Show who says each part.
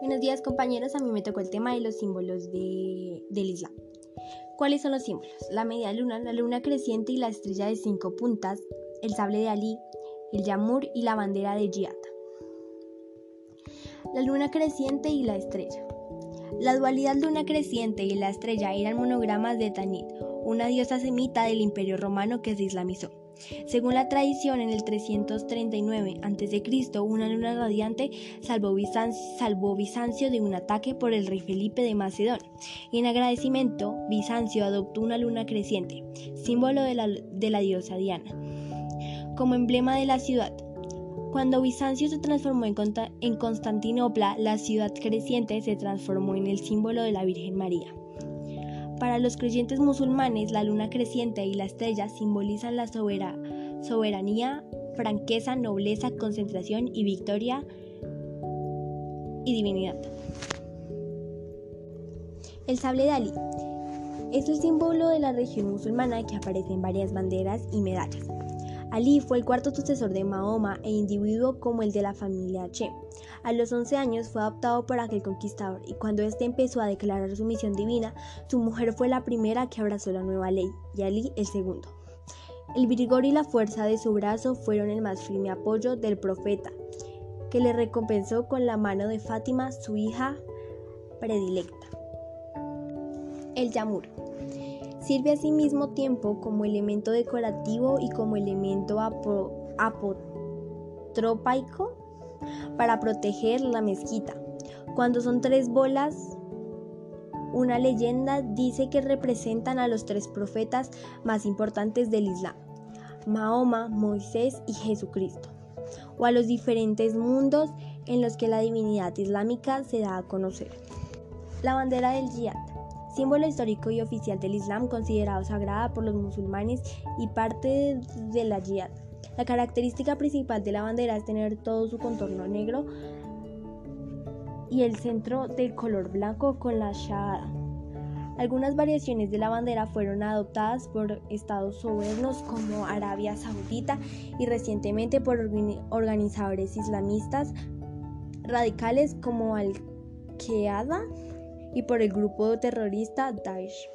Speaker 1: Buenos días compañeros, a mí me tocó el tema de los símbolos de, del Islam. ¿Cuáles son los símbolos? La media luna, la luna creciente y la estrella de cinco puntas, el sable de Ali, el yamur y la bandera de Jihad. La luna creciente y la estrella. La dualidad luna creciente y la estrella eran monogramas de Tanit, una diosa semita del imperio romano que se islamizó. Según la tradición, en el 339 a.C., una luna radiante salvó Bizancio, de un ataque por el rey Felipe de Macedonia, y en agradecimiento, Bizancio adoptó una luna creciente, símbolo de la, diosa Diana, como emblema de la ciudad. Cuando Bizancio se transformó en Constantinopla, la ciudad creciente se transformó en el símbolo de la Virgen María. Para los creyentes musulmanes, la luna creciente y la estrella simbolizan la soberanía, franqueza, nobleza, concentración y victoria y divinidad. El sable de Ali es el símbolo de la región musulmana que aparece en varias banderas y medallas. Ali fue el cuarto sucesor de Mahoma e individuo como el de la familia Che. A los 11 años fue adoptado por aquel conquistador y cuando éste empezó a declarar su misión divina, su mujer fue la primera que abrazó la nueva ley y Ali el segundo. El vigor y la fuerza de su brazo fueron el más firme apoyo del profeta, que le recompensó con la mano de Fátima, su hija predilecta. El yamur. Sirve al mismo tiempo como elemento decorativo y como elemento apotropaico para proteger la mezquita. Cuando son tres bolas, una leyenda dice que representan a los tres profetas más importantes del Islam, Mahoma, Moisés y Jesucristo, o a los diferentes mundos en los que la divinidad islámica se da a conocer. La bandera del Jihad símbolo histórico y oficial del Islam considerado sagrada por los musulmanes y parte de la jihad. La característica principal de la bandera es tener todo su contorno negro y el centro del color blanco con la shahada. Algunas variaciones de la bandera fueron adoptadas por estados sobernos como Arabia Saudita y recientemente por organizadores islamistas radicales como Al-Qaeda y por el grupo terrorista Daesh.